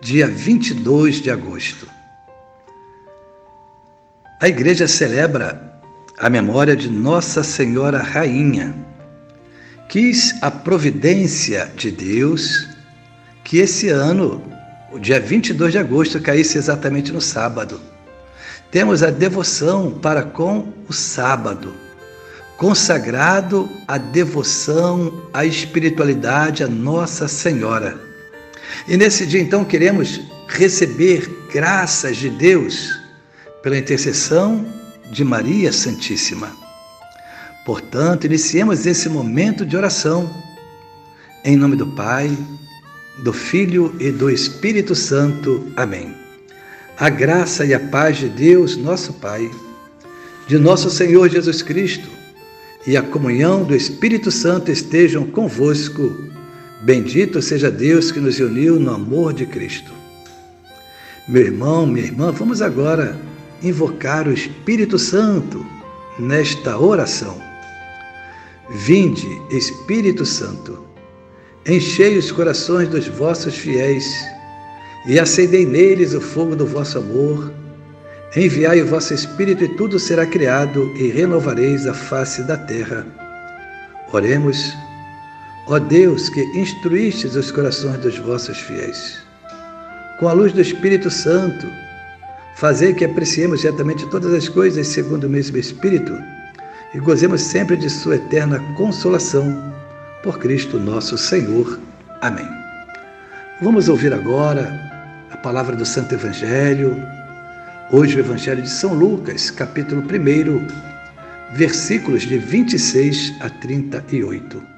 dia 22 de agosto. A igreja celebra a memória de Nossa Senhora Rainha. Quis a providência de Deus que esse ano, o dia 22 de agosto, caísse exatamente no sábado. Temos a devoção para com o sábado, consagrado à devoção, à espiritualidade a Nossa Senhora. E nesse dia, então, queremos receber graças de Deus pela intercessão de Maria Santíssima. Portanto, iniciemos esse momento de oração. Em nome do Pai, do Filho e do Espírito Santo. Amém. A graça e a paz de Deus, nosso Pai, de nosso Senhor Jesus Cristo e a comunhão do Espírito Santo estejam convosco. Bendito seja Deus que nos uniu no amor de Cristo. Meu irmão, minha irmã, vamos agora invocar o Espírito Santo nesta oração. Vinde, Espírito Santo, enchei os corações dos vossos fiéis e acendei neles o fogo do vosso amor. Enviai o vosso Espírito e tudo será criado e renovareis a face da terra. Oremos, ó Deus que instruístes os corações dos vossos fiéis. Com a luz do Espírito Santo, fazer que apreciemos certamente todas as coisas segundo o mesmo Espírito e gozemos sempre de Sua eterna consolação. Por Cristo nosso Senhor. Amém. Vamos ouvir agora a palavra do Santo Evangelho. Hoje, o Evangelho de São Lucas, capítulo 1, versículos de 26 a 38.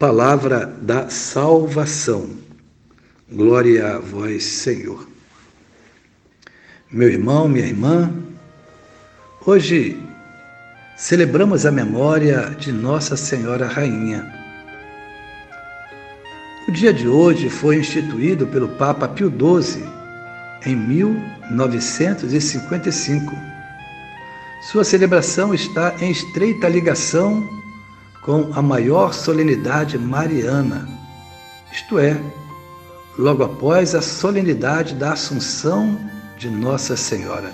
Palavra da salvação. Glória a vós, Senhor. Meu irmão, minha irmã, hoje celebramos a memória de Nossa Senhora Rainha. O dia de hoje foi instituído pelo Papa Pio XII em 1955. Sua celebração está em estreita ligação com a maior solenidade mariana, isto é, logo após a solenidade da Assunção de Nossa Senhora.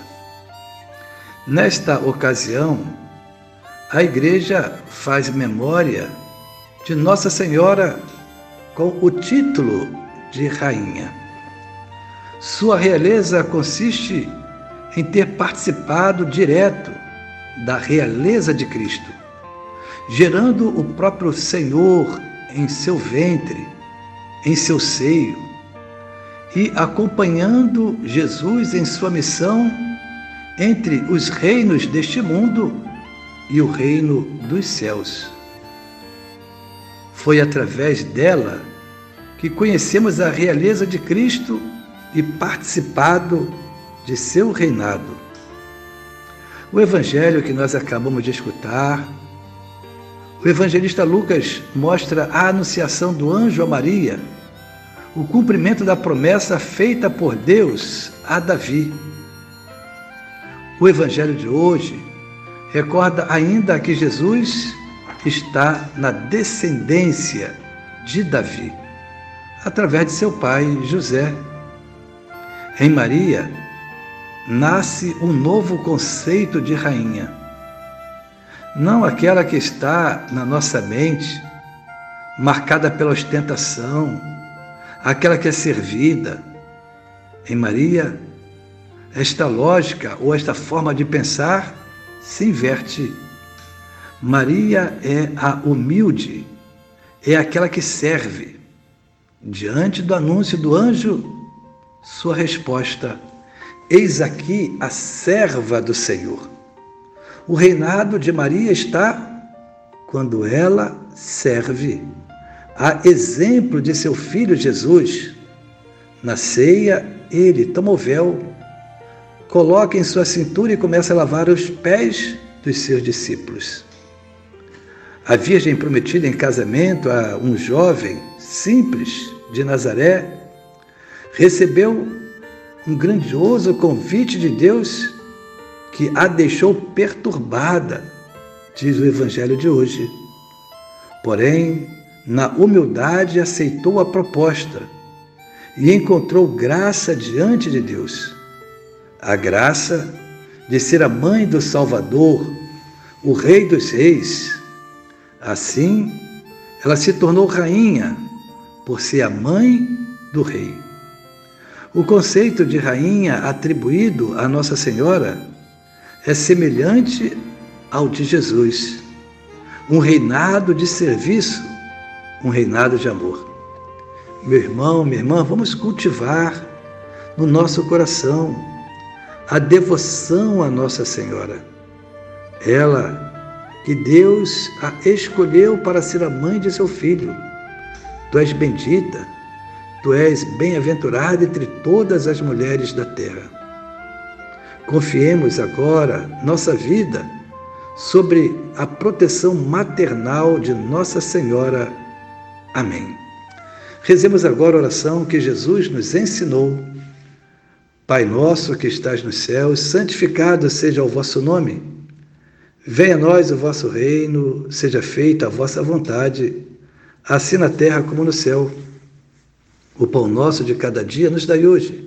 Nesta ocasião, a Igreja faz memória de Nossa Senhora com o título de Rainha. Sua realeza consiste em ter participado direto da realeza de Cristo, gerando o próprio Senhor em seu ventre, em seu seio, e acompanhando Jesus em sua missão entre os reinos deste mundo e o reino dos céus. Foi através dela que conhecemos a realeza de Cristo e participado de seu reinado. O evangelho que nós acabamos de escutar, o evangelista Lucas mostra a anunciação do anjo a Maria, o cumprimento da promessa feita por Deus a Davi. O evangelho de hoje recorda ainda que Jesus está na descendência de Davi, através de seu pai José. Em Maria nasce um novo conceito de rainha. Não aquela que está na nossa mente, marcada pela ostentação, aquela que é servida. Em Maria, esta lógica ou esta forma de pensar se inverte. Maria é a humilde, é aquela que serve. Diante do anúncio do anjo, sua resposta: Eis aqui a serva do Senhor. O reinado de Maria está quando ela serve. A exemplo de seu filho Jesus, na ceia, ele toma o véu coloca em sua cintura e começa a lavar os pés dos seus discípulos. A Virgem prometida em casamento a um jovem simples de Nazaré recebeu um grandioso convite de Deus que a deixou perturbada, diz o Evangelho de hoje. Porém, na humildade aceitou a proposta e encontrou graça diante de Deus a graça de ser a mãe do Salvador, o Rei dos Reis. Assim, ela se tornou rainha por ser a mãe do Rei. O conceito de rainha atribuído a Nossa Senhora é semelhante ao de Jesus, um reinado de serviço, um reinado de amor. Meu irmão, minha irmã, vamos cultivar no nosso coração a devoção a Nossa Senhora. Ela que Deus a escolheu para ser a mãe de seu filho. Tu és bendita, tu és bem-aventurada entre todas as mulheres da terra. Confiemos agora nossa vida sobre a proteção maternal de Nossa Senhora. Amém. Rezemos agora a oração que Jesus nos ensinou Pai nosso que estás nos céus, santificado seja o vosso nome. Venha a nós o vosso reino, seja feita a vossa vontade, assim na terra como no céu. O pão nosso de cada dia nos dai hoje.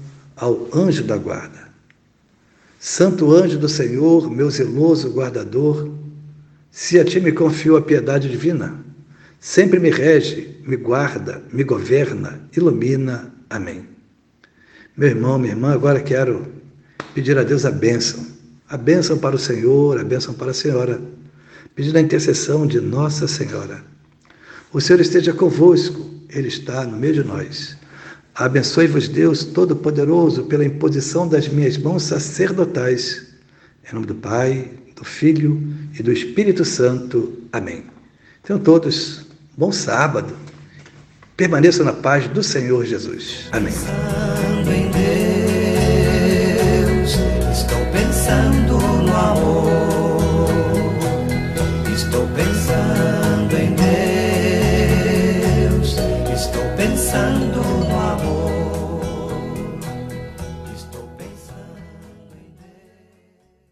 ao anjo da guarda. Santo anjo do Senhor, meu zeloso guardador, se a ti me confio a piedade divina, sempre me rege, me guarda, me governa, ilumina. Amém. Meu irmão, minha irmã, agora quero pedir a Deus a bênção. A bênção para o Senhor, a bênção para a Senhora. Pedindo a intercessão de Nossa Senhora. O Senhor esteja convosco, Ele está no meio de nós. Abençoe-vos, Deus Todo-Poderoso, pela imposição das minhas mãos sacerdotais. Em nome do Pai, do Filho e do Espírito Santo. Amém. Tenham todos bom sábado. Permaneçam na paz do Senhor Jesus. Amém. Pensando em Deus, estou pensando.